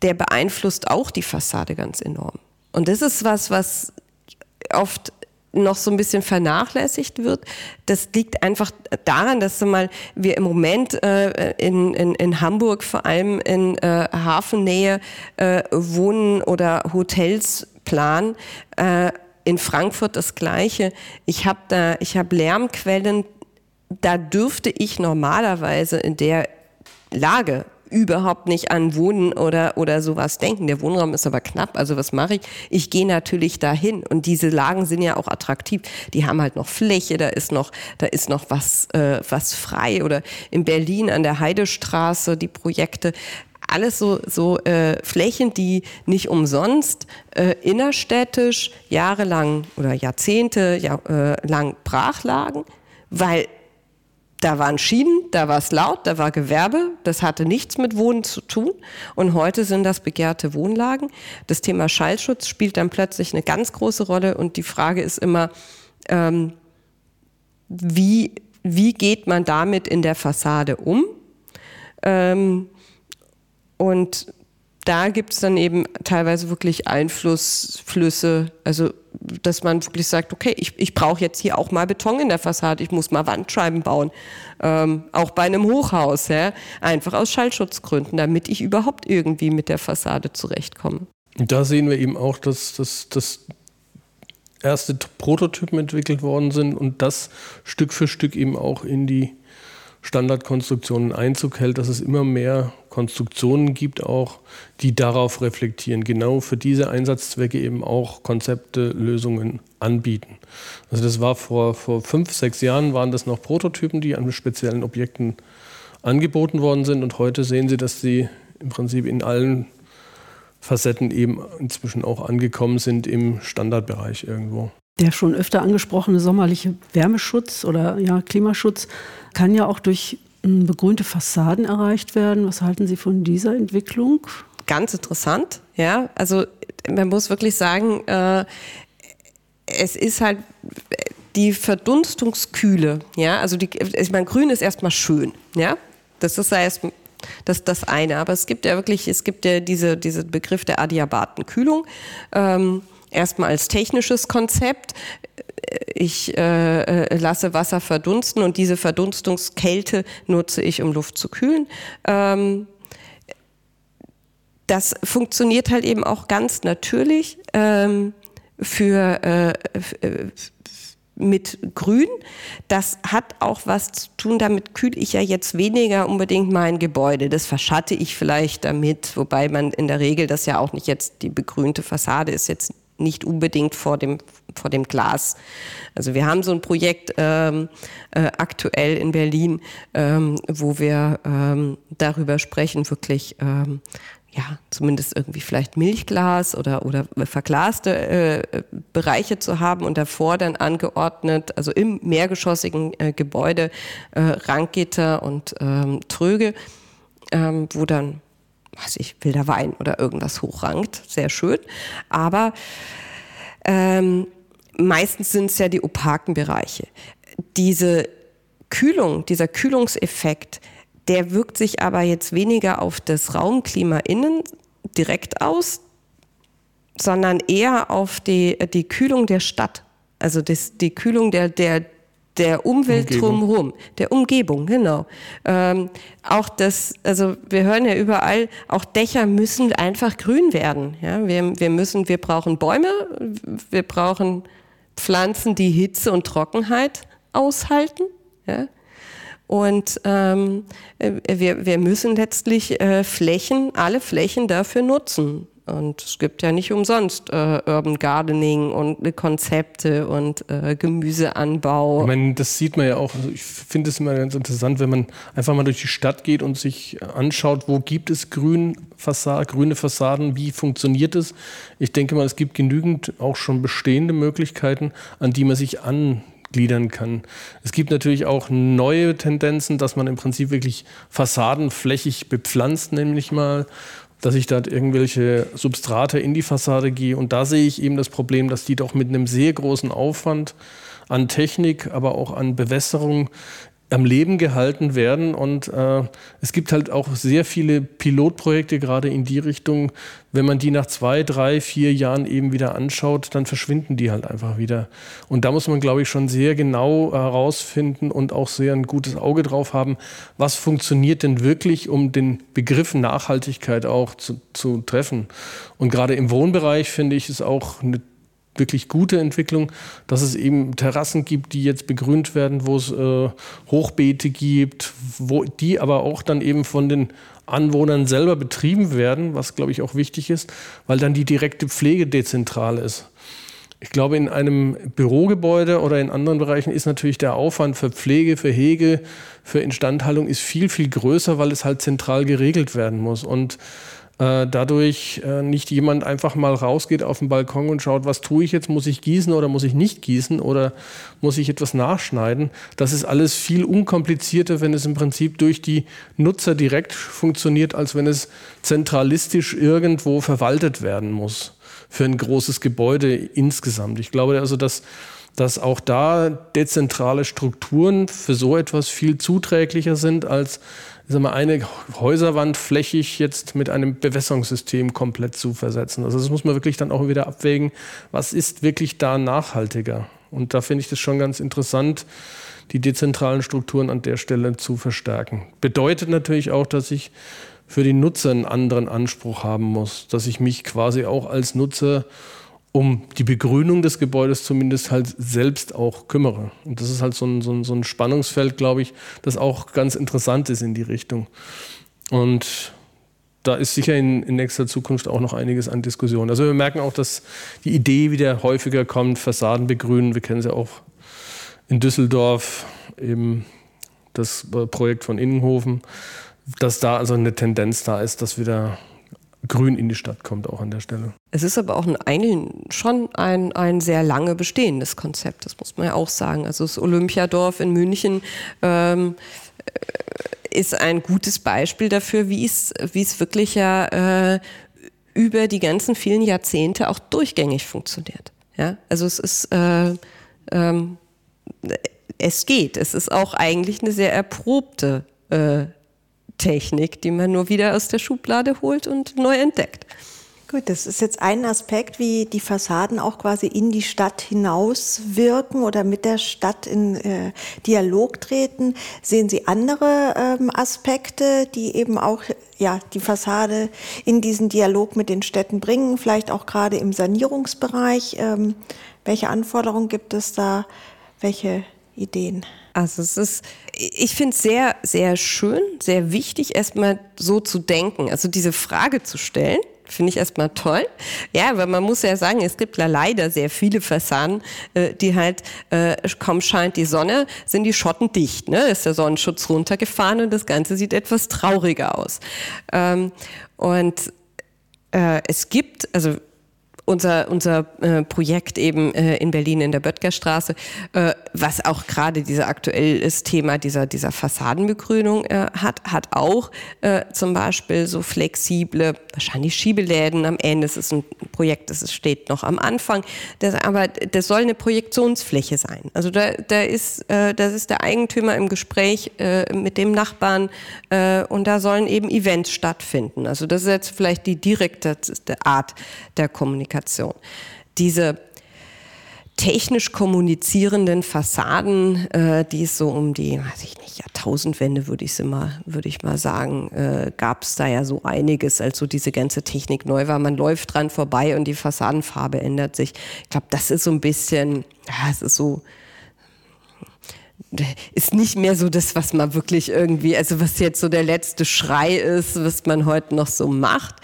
der beeinflusst auch die Fassade ganz enorm. Und das ist was, was oft noch so ein bisschen vernachlässigt wird. Das liegt einfach daran, dass mal wir im Moment äh, in, in, in Hamburg vor allem in äh, Hafennähe äh, wohnen oder Hotels planen. Äh, in Frankfurt das Gleiche. Ich habe da, ich habe Lärmquellen. Da dürfte ich normalerweise in der Lage überhaupt nicht an Wohnen oder, oder sowas denken. Der Wohnraum ist aber knapp, also was mache ich? Ich gehe natürlich dahin und diese Lagen sind ja auch attraktiv. Die haben halt noch Fläche, da ist noch, da ist noch was, äh, was frei oder in Berlin an der Heidestraße die Projekte alles so, so äh, Flächen, die nicht umsonst äh, innerstädtisch jahrelang oder Jahrzehnte ja, äh, lang brach lagen, weil da waren Schienen, da war es laut, da war Gewerbe, das hatte nichts mit Wohnen zu tun. Und heute sind das begehrte Wohnlagen. Das Thema Schallschutz spielt dann plötzlich eine ganz große Rolle. Und die Frage ist immer, ähm, wie, wie geht man damit in der Fassade um? Ähm, und da gibt es dann eben teilweise wirklich Einflussflüsse, also dass man wirklich sagt, okay, ich, ich brauche jetzt hier auch mal Beton in der Fassade, ich muss mal Wandscheiben bauen, ähm, auch bei einem Hochhaus, ja, einfach aus Schallschutzgründen, damit ich überhaupt irgendwie mit der Fassade zurechtkomme. Da sehen wir eben auch, dass, dass, dass erste Prototypen entwickelt worden sind und das Stück für Stück eben auch in die Standardkonstruktionen Einzug hält, dass es immer mehr Konstruktionen gibt, auch die darauf reflektieren, genau für diese Einsatzzwecke eben auch Konzepte, Lösungen anbieten. Also das war vor, vor fünf, sechs Jahren waren das noch Prototypen, die an speziellen Objekten angeboten worden sind und heute sehen Sie, dass sie im Prinzip in allen Facetten eben inzwischen auch angekommen sind im Standardbereich irgendwo. Der schon öfter angesprochene sommerliche Wärmeschutz oder ja, Klimaschutz kann ja auch durch begrünte Fassaden erreicht werden. Was halten Sie von dieser Entwicklung? Ganz interessant, ja. Also man muss wirklich sagen, äh, es ist halt die Verdunstungskühle, ja. Also die, ich meine, Grün ist erstmal schön, ja. Das ist erst das das eine. Aber es gibt ja wirklich, es gibt ja diese, diese Begriff der adiabaten Kühlung. Ähm, erstmal als technisches Konzept. Ich äh, äh, lasse Wasser verdunsten und diese Verdunstungskälte nutze ich, um Luft zu kühlen. Ähm, das funktioniert halt eben auch ganz natürlich ähm, für, äh, äh, mit Grün. Das hat auch was zu tun, damit kühle ich ja jetzt weniger unbedingt mein Gebäude. Das verschatte ich vielleicht damit, wobei man in der Regel das ja auch nicht jetzt, die begrünte Fassade ist jetzt nicht unbedingt vor dem, vor dem Glas. Also wir haben so ein Projekt ähm, äh, aktuell in Berlin, ähm, wo wir ähm, darüber sprechen, wirklich ähm, ja, zumindest irgendwie vielleicht Milchglas oder, oder verglaste äh, Bereiche zu haben und davor dann angeordnet, also im mehrgeschossigen äh, Gebäude, äh, Ranggitter und ähm, Tröge, ähm, wo dann was ich, wilder Wein oder irgendwas hochrangt. Sehr schön. Aber ähm, meistens sind es ja die opaken Bereiche. Diese Kühlung, dieser Kühlungseffekt, der wirkt sich aber jetzt weniger auf das Raumklima innen direkt aus, sondern eher auf die, die Kühlung der Stadt. Also das, die Kühlung der, der, der Umwelt Umgebung. drumherum, der Umgebung, genau. Ähm, auch das, also wir hören ja überall, auch Dächer müssen einfach grün werden. Ja, wir, wir müssen, wir brauchen Bäume, wir brauchen Pflanzen, die Hitze und Trockenheit aushalten. Ja? Und ähm, äh, wir, wir müssen letztlich äh, Flächen, alle Flächen dafür nutzen. Und es gibt ja nicht umsonst äh, Urban Gardening und Konzepte und äh, Gemüseanbau. Ich meine, das sieht man ja auch. Also ich finde es immer ganz interessant, wenn man einfach mal durch die Stadt geht und sich anschaut, wo gibt es grün Fassade, grüne Fassaden, wie funktioniert es. Ich denke mal, es gibt genügend auch schon bestehende Möglichkeiten, an die man sich angliedern kann. Es gibt natürlich auch neue Tendenzen, dass man im Prinzip wirklich Fassaden flächig bepflanzt, nämlich mal dass ich da irgendwelche Substrate in die Fassade gehe. Und da sehe ich eben das Problem, dass die doch mit einem sehr großen Aufwand an Technik, aber auch an Bewässerung am Leben gehalten werden. Und äh, es gibt halt auch sehr viele Pilotprojekte gerade in die Richtung. Wenn man die nach zwei, drei, vier Jahren eben wieder anschaut, dann verschwinden die halt einfach wieder. Und da muss man, glaube ich, schon sehr genau herausfinden und auch sehr ein gutes Auge drauf haben, was funktioniert denn wirklich, um den Begriff Nachhaltigkeit auch zu, zu treffen. Und gerade im Wohnbereich finde ich es auch eine wirklich gute Entwicklung, dass es eben Terrassen gibt, die jetzt begrünt werden, wo es äh, Hochbeete gibt, wo die aber auch dann eben von den Anwohnern selber betrieben werden, was glaube ich auch wichtig ist, weil dann die direkte Pflege dezentral ist. Ich glaube, in einem Bürogebäude oder in anderen Bereichen ist natürlich der Aufwand für Pflege, für Hege, für Instandhaltung ist viel, viel größer, weil es halt zentral geregelt werden muss. Und äh, dadurch äh, nicht jemand einfach mal rausgeht auf den Balkon und schaut, was tue ich jetzt, muss ich gießen oder muss ich nicht gießen oder muss ich etwas nachschneiden. Das ist alles viel unkomplizierter, wenn es im Prinzip durch die Nutzer direkt funktioniert, als wenn es zentralistisch irgendwo verwaltet werden muss für ein großes Gebäude insgesamt. Ich glaube also, dass dass auch da dezentrale Strukturen für so etwas viel zuträglicher sind als sag mal, eine Häuserwand flächig jetzt mit einem Bewässerungssystem komplett zu versetzen. Also das muss man wirklich dann auch wieder abwägen, was ist wirklich da nachhaltiger. Und da finde ich das schon ganz interessant, die dezentralen Strukturen an der Stelle zu verstärken. Bedeutet natürlich auch, dass ich für die Nutzer einen anderen Anspruch haben muss, dass ich mich quasi auch als Nutzer um die Begrünung des Gebäudes zumindest halt selbst auch kümmere. Und das ist halt so ein, so ein, so ein Spannungsfeld, glaube ich, das auch ganz interessant ist in die Richtung. Und da ist sicher in, in, nächster Zukunft auch noch einiges an Diskussion. Also wir merken auch, dass die Idee wieder häufiger kommt, Fassaden begrünen. Wir kennen sie auch in Düsseldorf, eben das Projekt von Innenhofen, dass da also eine Tendenz da ist, dass wieder Grün in die Stadt kommt auch an der Stelle. Es ist aber auch ein, schon ein, ein sehr lange bestehendes Konzept, das muss man ja auch sagen. Also das Olympiadorf in München ähm, äh, ist ein gutes Beispiel dafür, wie es, wirklich ja äh, über die ganzen vielen Jahrzehnte auch durchgängig funktioniert. Ja? Also es ist äh, ähm, es geht. Es ist auch eigentlich eine sehr erprobte äh, Technik, die man nur wieder aus der Schublade holt und neu entdeckt. Gut, das ist jetzt ein Aspekt, wie die Fassaden auch quasi in die Stadt hinaus wirken oder mit der Stadt in äh, Dialog treten. Sehen Sie andere ähm, Aspekte, die eben auch ja, die Fassade in diesen Dialog mit den Städten bringen, vielleicht auch gerade im Sanierungsbereich? Ähm, welche Anforderungen gibt es da? Welche Ideen? Also es ist, ich finde es sehr, sehr schön, sehr wichtig, erstmal so zu denken, also diese Frage zu stellen. Finde ich erstmal toll. Ja, aber man muss ja sagen, es gibt ja leider sehr viele Fassaden, äh, die halt, äh, kaum scheint die Sonne, sind die Schotten dicht. Ne? Ist der Sonnenschutz runtergefahren und das Ganze sieht etwas trauriger aus. Ähm, und äh, es gibt, also unser, unser äh, Projekt eben äh, in Berlin in der Böttgerstraße, äh, was auch gerade dieser aktuelles Thema dieser, dieser Fassadenbegrünung äh, hat, hat auch äh, zum Beispiel so flexible, wahrscheinlich Schiebeläden am Ende. Es ist ein Projekt, das steht noch am Anfang, das, aber das soll eine Projektionsfläche sein. Also da, da ist, äh, das ist der Eigentümer im Gespräch äh, mit dem Nachbarn äh, und da sollen eben Events stattfinden. Also das ist jetzt vielleicht die direkte Art der Kommunikation. Kommunikation. Diese technisch kommunizierenden Fassaden, äh, die es so um die, weiß ich nicht, Jahrtausendwende würde ich immer, würde ich mal sagen, äh, gab es da ja so einiges, als so diese ganze Technik neu war. Man läuft dran vorbei und die Fassadenfarbe ändert sich. Ich glaube, das ist so ein bisschen, ja, es ist so, ist nicht mehr so das, was man wirklich irgendwie, also was jetzt so der letzte Schrei ist, was man heute noch so macht.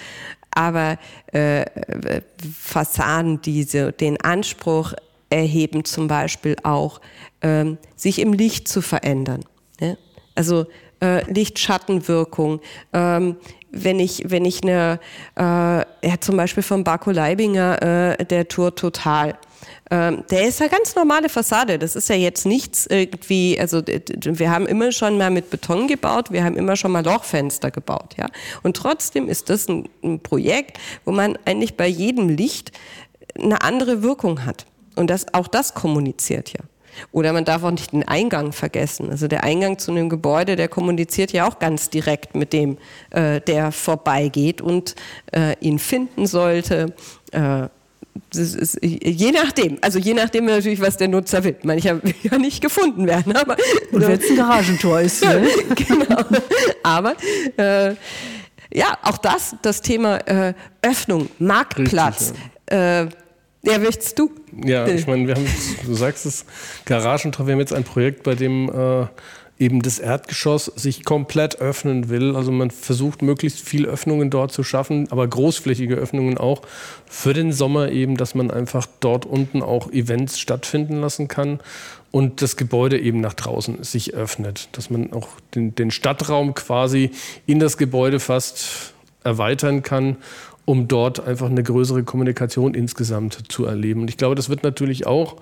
Aber äh, Fassaden, die so den Anspruch erheben, zum Beispiel auch, ähm, sich im Licht zu verändern. Ne? Also äh, Lichtschattenwirkung. Ähm, wenn ich, wenn ich eine, äh, hat zum Beispiel von Barco Leibinger äh, der Tour Total. Ähm, der ist ja ganz normale Fassade. Das ist ja jetzt nichts irgendwie, also wir haben immer schon mal mit Beton gebaut, wir haben immer schon mal Lochfenster gebaut, ja. Und trotzdem ist das ein, ein Projekt, wo man eigentlich bei jedem Licht eine andere Wirkung hat. Und das, auch das kommuniziert ja. Oder man darf auch nicht den Eingang vergessen. Also der Eingang zu einem Gebäude, der kommuniziert ja auch ganz direkt mit dem, äh, der vorbeigeht und äh, ihn finden sollte. Äh, ist, je nachdem, also je nachdem natürlich, was der Nutzer will. Mancher will ja nicht gefunden werden, aber. Und wenn es ein Garagentor ist, ne? genau. Aber äh, ja, auch das, das Thema äh, Öffnung, Marktplatz. Richtig, ja. Ja, möchtest du? Ja, ich meine, wir haben, du sagst es, Garagentor, wir haben jetzt ein Projekt, bei dem äh, eben das Erdgeschoss sich komplett öffnen will. Also man versucht möglichst viel Öffnungen dort zu schaffen, aber großflächige Öffnungen auch für den Sommer eben, dass man einfach dort unten auch Events stattfinden lassen kann und das Gebäude eben nach draußen sich öffnet, dass man auch den, den Stadtraum quasi in das Gebäude fast erweitern kann um dort einfach eine größere Kommunikation insgesamt zu erleben. Und ich glaube, das wird natürlich auch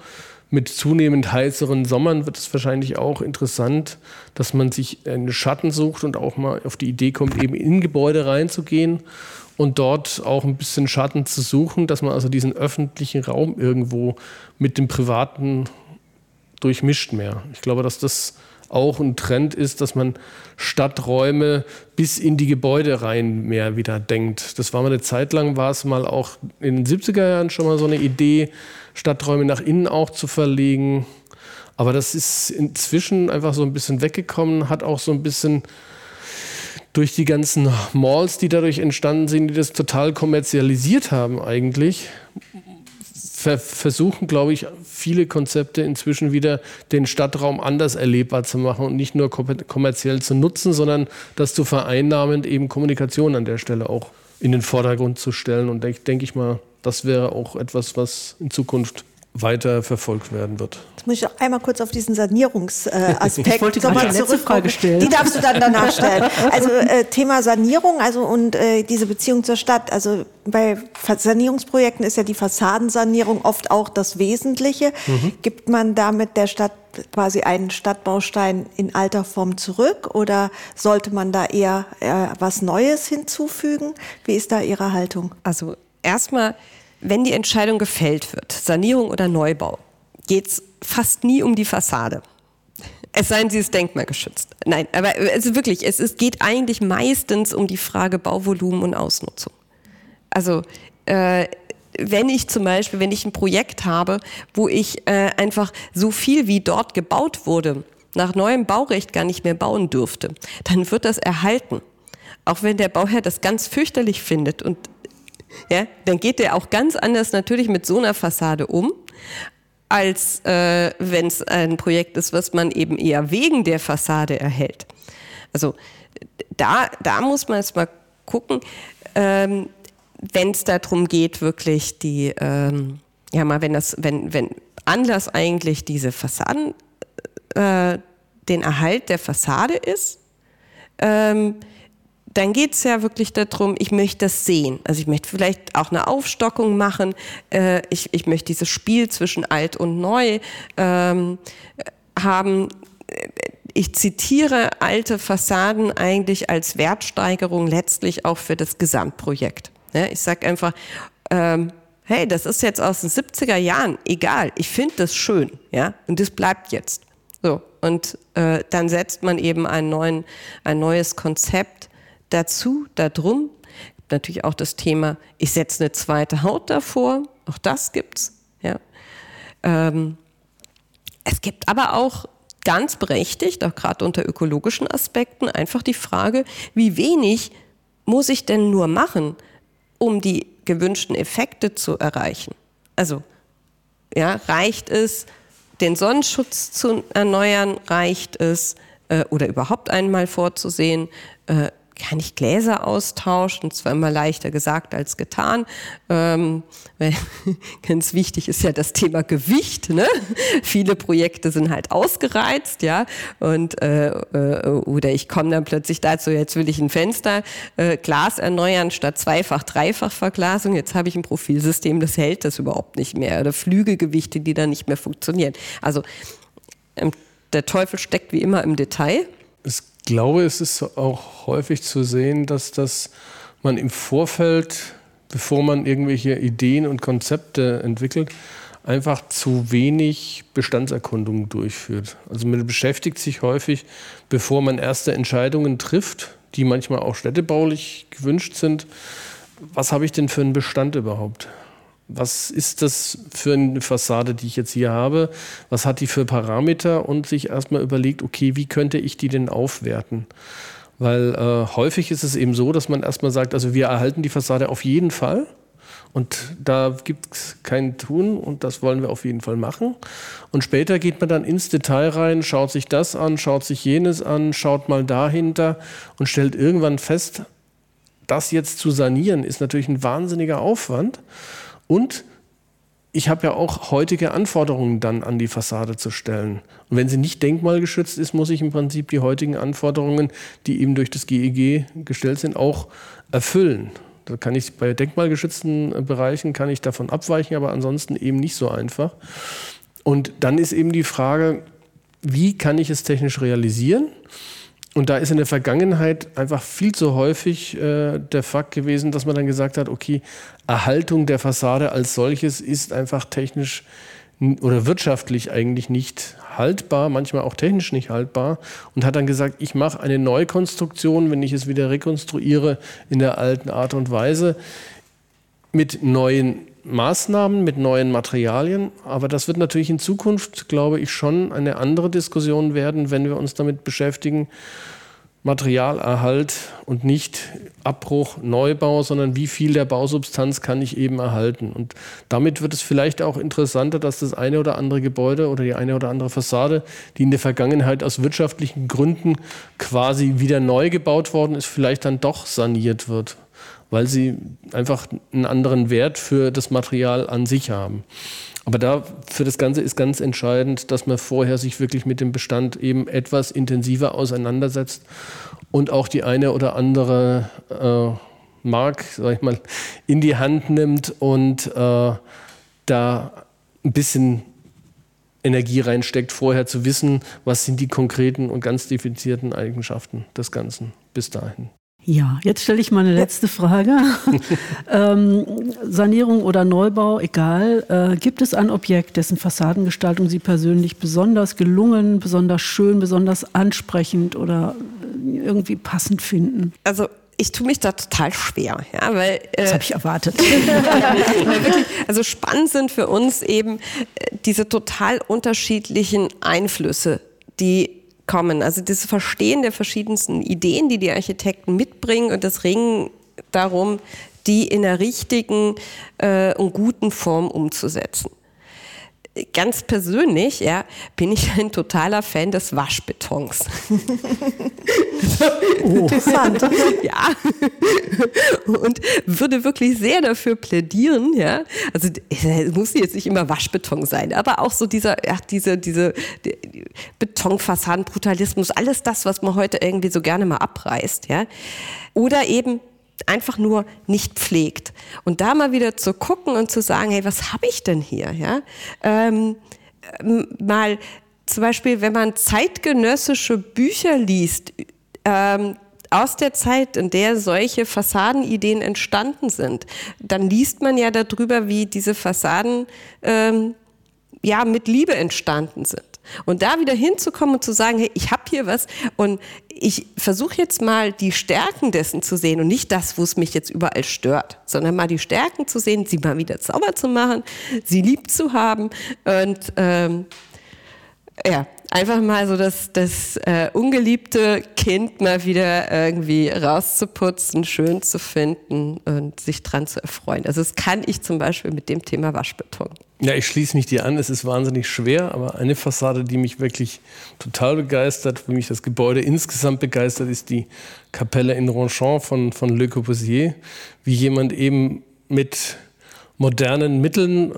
mit zunehmend heißeren Sommern wird es wahrscheinlich auch interessant, dass man sich einen Schatten sucht und auch mal auf die Idee kommt, eben in Gebäude reinzugehen und dort auch ein bisschen Schatten zu suchen, dass man also diesen öffentlichen Raum irgendwo mit dem privaten durchmischt mehr. Ich glaube, dass das auch ein Trend ist, dass man Stadträume bis in die Gebäude rein mehr wieder denkt. Das war mal eine Zeit lang, war es mal auch in den 70er Jahren schon mal so eine Idee, Stadträume nach innen auch zu verlegen. Aber das ist inzwischen einfach so ein bisschen weggekommen, hat auch so ein bisschen durch die ganzen Malls, die dadurch entstanden sind, die das total kommerzialisiert haben eigentlich, ver versuchen, glaube ich, viele Konzepte inzwischen wieder den Stadtraum anders erlebbar zu machen und nicht nur kommerziell zu nutzen, sondern das zu vereinnahmen, eben Kommunikation an der Stelle auch in den Vordergrund zu stellen. Und denke denk ich mal, das wäre auch etwas, was in Zukunft weiter verfolgt werden wird. Jetzt muss ich auch einmal kurz auf diesen Sanierungsaspekt äh, ich wollte nochmal letzte Frage stellen. Die darfst du dann danach stellen. Also äh, Thema Sanierung, also und äh, diese Beziehung zur Stadt. Also bei Sanierungsprojekten ist ja die Fassadensanierung oft auch das Wesentliche. Mhm. Gibt man damit der Stadt quasi einen Stadtbaustein in alter Form zurück oder sollte man da eher äh, was Neues hinzufügen? Wie ist da Ihre Haltung? Also erstmal wenn die Entscheidung gefällt wird, Sanierung oder Neubau, geht es fast nie um die Fassade. Es sei denn, sie ist denkmalgeschützt. Nein, aber also wirklich, es ist, geht eigentlich meistens um die Frage Bauvolumen und Ausnutzung. Also äh, wenn ich zum Beispiel, wenn ich ein Projekt habe, wo ich äh, einfach so viel wie dort gebaut wurde, nach neuem Baurecht gar nicht mehr bauen dürfte, dann wird das erhalten. Auch wenn der Bauherr das ganz fürchterlich findet und ja, dann geht der auch ganz anders natürlich mit so einer Fassade um, als äh, wenn es ein Projekt ist, was man eben eher wegen der Fassade erhält. Also da, da muss man jetzt mal gucken, ähm, wenn es darum geht, wirklich die, ähm, ja mal, wenn das, wenn, wenn Anlass eigentlich diese Fassaden, äh, den Erhalt der Fassade ist, ähm, dann geht es ja wirklich darum, ich möchte das sehen. Also ich möchte vielleicht auch eine Aufstockung machen. Äh, ich, ich möchte dieses Spiel zwischen alt und neu ähm, haben. Ich zitiere alte Fassaden eigentlich als Wertsteigerung letztlich auch für das Gesamtprojekt. Ja, ich sage einfach, ähm, hey, das ist jetzt aus den 70er Jahren, egal, ich finde das schön, ja, und das bleibt jetzt. So, und äh, dann setzt man eben einen neuen, ein neues Konzept dazu, darum. Natürlich auch das Thema, ich setze eine zweite Haut davor, auch das gibt's. Ja. Ähm, es gibt aber auch ganz berechtigt, auch gerade unter ökologischen Aspekten, einfach die Frage, wie wenig muss ich denn nur machen, um die gewünschten Effekte zu erreichen? Also, ja, reicht es, den Sonnenschutz zu erneuern? Reicht es, äh, oder überhaupt einmal vorzusehen, äh, kann ich Gläser austauschen. Zwar immer leichter gesagt als getan. Ähm, ganz wichtig ist ja das Thema Gewicht. Ne? Viele Projekte sind halt ausgereizt, ja. Und äh, äh, oder ich komme dann plötzlich dazu, jetzt will ich ein Fenster äh, Glas erneuern statt zweifach, dreifach Verglasung. Jetzt habe ich ein Profilsystem, das hält das überhaupt nicht mehr. Oder Flügelgewichte, die dann nicht mehr funktionieren. Also ähm, der Teufel steckt wie immer im Detail. Ich glaube, es ist auch häufig zu sehen, dass das man im Vorfeld, bevor man irgendwelche Ideen und Konzepte entwickelt, einfach zu wenig Bestandserkundungen durchführt. Also man beschäftigt sich häufig, bevor man erste Entscheidungen trifft, die manchmal auch städtebaulich gewünscht sind. Was habe ich denn für einen Bestand überhaupt? Was ist das für eine Fassade, die ich jetzt hier habe? Was hat die für Parameter? Und sich erstmal überlegt, okay, wie könnte ich die denn aufwerten? Weil äh, häufig ist es eben so, dass man erstmal sagt, also wir erhalten die Fassade auf jeden Fall. Und da gibt es kein Tun und das wollen wir auf jeden Fall machen. Und später geht man dann ins Detail rein, schaut sich das an, schaut sich jenes an, schaut mal dahinter und stellt irgendwann fest, das jetzt zu sanieren ist natürlich ein wahnsinniger Aufwand. Und ich habe ja auch heutige Anforderungen dann an die Fassade zu stellen. Und wenn sie nicht denkmalgeschützt ist, muss ich im Prinzip die heutigen Anforderungen, die eben durch das GEG e gestellt sind, auch erfüllen. Da kann ich bei denkmalgeschützten Bereichen kann ich davon abweichen, aber ansonsten eben nicht so einfach. Und dann ist eben die Frage, wie kann ich es technisch realisieren? Und da ist in der Vergangenheit einfach viel zu häufig äh, der Fakt gewesen, dass man dann gesagt hat, okay, Erhaltung der Fassade als solches ist einfach technisch oder wirtschaftlich eigentlich nicht haltbar, manchmal auch technisch nicht haltbar. Und hat dann gesagt, ich mache eine Neukonstruktion, wenn ich es wieder rekonstruiere in der alten Art und Weise mit neuen Maßnahmen, mit neuen Materialien. Aber das wird natürlich in Zukunft, glaube ich, schon eine andere Diskussion werden, wenn wir uns damit beschäftigen. Materialerhalt und nicht Abbruch, Neubau, sondern wie viel der Bausubstanz kann ich eben erhalten. Und damit wird es vielleicht auch interessanter, dass das eine oder andere Gebäude oder die eine oder andere Fassade, die in der Vergangenheit aus wirtschaftlichen Gründen quasi wieder neu gebaut worden ist, vielleicht dann doch saniert wird weil sie einfach einen anderen Wert für das Material an sich haben. Aber da für das Ganze ist ganz entscheidend, dass man vorher sich wirklich mit dem Bestand eben etwas intensiver auseinandersetzt und auch die eine oder andere äh, Mark, sag ich mal, in die Hand nimmt und äh, da ein bisschen Energie reinsteckt, vorher zu wissen, was sind die konkreten und ganz defizierten Eigenschaften des Ganzen bis dahin. Ja, jetzt stelle ich mal eine letzte Frage. ähm, Sanierung oder Neubau, egal. Äh, gibt es ein Objekt, dessen Fassadengestaltung Sie persönlich besonders gelungen, besonders schön, besonders ansprechend oder irgendwie passend finden? Also ich tue mich da total schwer, ja, weil äh, das habe ich erwartet. wirklich, also spannend sind für uns eben äh, diese total unterschiedlichen Einflüsse, die kommen. Also das Verstehen der verschiedensten Ideen, die die Architekten mitbringen und das Ringen darum, die in der richtigen äh, und guten Form umzusetzen ganz persönlich, ja, bin ich ein totaler Fan des Waschbetons. oh. Interessant. ja. Und würde wirklich sehr dafür plädieren, ja. Also es muss jetzt nicht immer Waschbeton sein, aber auch so dieser, ja, diese, diese Betonfassadenbrutalismus, alles das, was man heute irgendwie so gerne mal abreißt, ja. Oder eben einfach nur nicht pflegt. Und da mal wieder zu gucken und zu sagen, hey, was habe ich denn hier? Ja? Ähm, mal zum Beispiel, wenn man zeitgenössische Bücher liest, ähm, aus der Zeit, in der solche Fassadenideen entstanden sind, dann liest man ja darüber, wie diese Fassaden ähm, ja mit Liebe entstanden sind. Und da wieder hinzukommen und zu sagen, hey, ich habe hier was und ich versuche jetzt mal die Stärken dessen zu sehen und nicht das, wo es mich jetzt überall stört, sondern mal die Stärken zu sehen, sie mal wieder sauber zu machen, sie lieb zu haben und ähm, ja, einfach mal so das, das äh, ungeliebte Kind mal wieder irgendwie rauszuputzen, schön zu finden und sich dran zu erfreuen. Also das kann ich zum Beispiel mit dem Thema Waschbeton. Ja, ich schließe mich dir an. Es ist wahnsinnig schwer, aber eine Fassade, die mich wirklich total begeistert, wie mich das Gebäude insgesamt begeistert, ist die Kapelle in Ronchamp von, von Le Corbusier. Wie jemand eben mit modernen Mitteln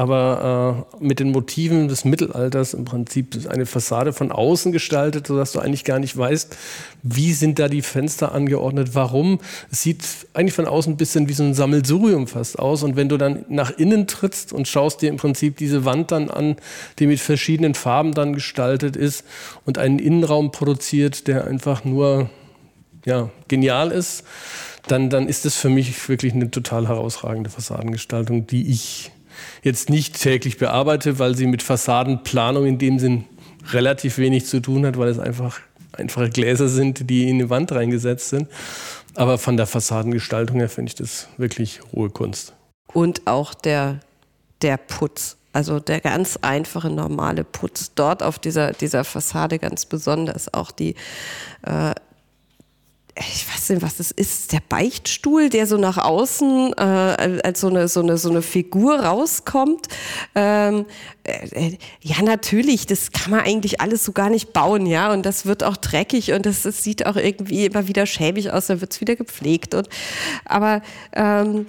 aber äh, mit den Motiven des Mittelalters im Prinzip eine Fassade von außen gestaltet, sodass du eigentlich gar nicht weißt, wie sind da die Fenster angeordnet, warum. Es sieht eigentlich von außen ein bisschen wie so ein Sammelsurium fast aus. Und wenn du dann nach innen trittst und schaust dir im Prinzip diese Wand dann an, die mit verschiedenen Farben dann gestaltet ist und einen Innenraum produziert, der einfach nur ja, genial ist, dann, dann ist das für mich wirklich eine total herausragende Fassadengestaltung, die ich jetzt nicht täglich bearbeite, weil sie mit Fassadenplanung in dem Sinn relativ wenig zu tun hat, weil es einfach einfache Gläser sind, die in eine Wand reingesetzt sind. Aber von der Fassadengestaltung her finde ich das wirklich hohe Kunst. Und auch der, der Putz. Also der ganz einfache, normale Putz dort auf dieser, dieser Fassade ganz besonders. Auch die äh, ich weiß nicht, was das ist, der Beichtstuhl, der so nach außen äh, als so eine, so, eine, so eine Figur rauskommt. Ähm, äh, ja, natürlich, das kann man eigentlich alles so gar nicht bauen, ja. Und das wird auch dreckig und das, das sieht auch irgendwie immer wieder schäbig aus, dann wird es wieder gepflegt. Und, aber ähm,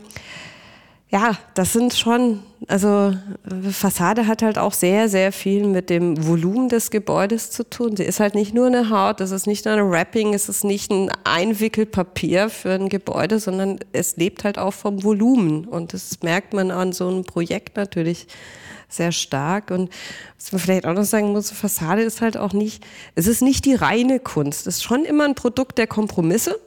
ja, das sind schon, also Fassade hat halt auch sehr, sehr viel mit dem Volumen des Gebäudes zu tun. Sie ist halt nicht nur eine Haut, das ist nicht nur ein Wrapping, es ist nicht ein Einwickelpapier für ein Gebäude, sondern es lebt halt auch vom Volumen. Und das merkt man an so einem Projekt natürlich sehr stark. Und was man vielleicht auch noch sagen muss, Fassade ist halt auch nicht, es ist nicht die reine Kunst. Es ist schon immer ein Produkt der Kompromisse,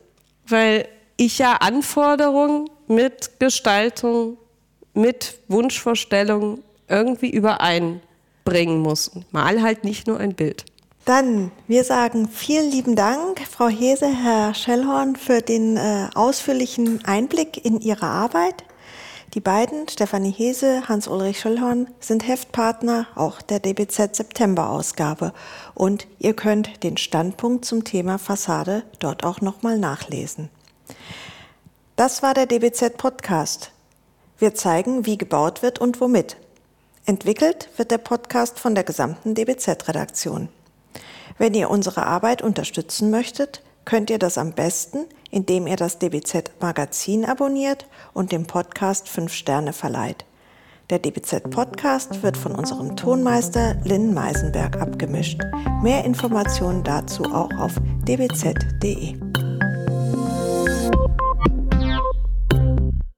weil ich ja Anforderungen mit Gestaltung, mit Wunschvorstellungen irgendwie übereinbringen muss. Mal halt nicht nur ein Bild. Dann, wir sagen vielen lieben Dank, Frau Hese, Herr Schellhorn, für den äh, ausführlichen Einblick in Ihre Arbeit. Die beiden, Stefanie Hese, Hans-Ulrich Schellhorn, sind Heftpartner auch der DBZ September-Ausgabe. Und ihr könnt den Standpunkt zum Thema Fassade dort auch nochmal nachlesen. Das war der DBZ Podcast. Wir zeigen, wie gebaut wird und womit. Entwickelt wird der Podcast von der gesamten DBZ-Redaktion. Wenn ihr unsere Arbeit unterstützen möchtet, könnt ihr das am besten, indem ihr das DBZ-Magazin abonniert und dem Podcast 5 Sterne verleiht. Der DBZ-Podcast wird von unserem Tonmeister Lynn Meisenberg abgemischt. Mehr Informationen dazu auch auf dbz.de.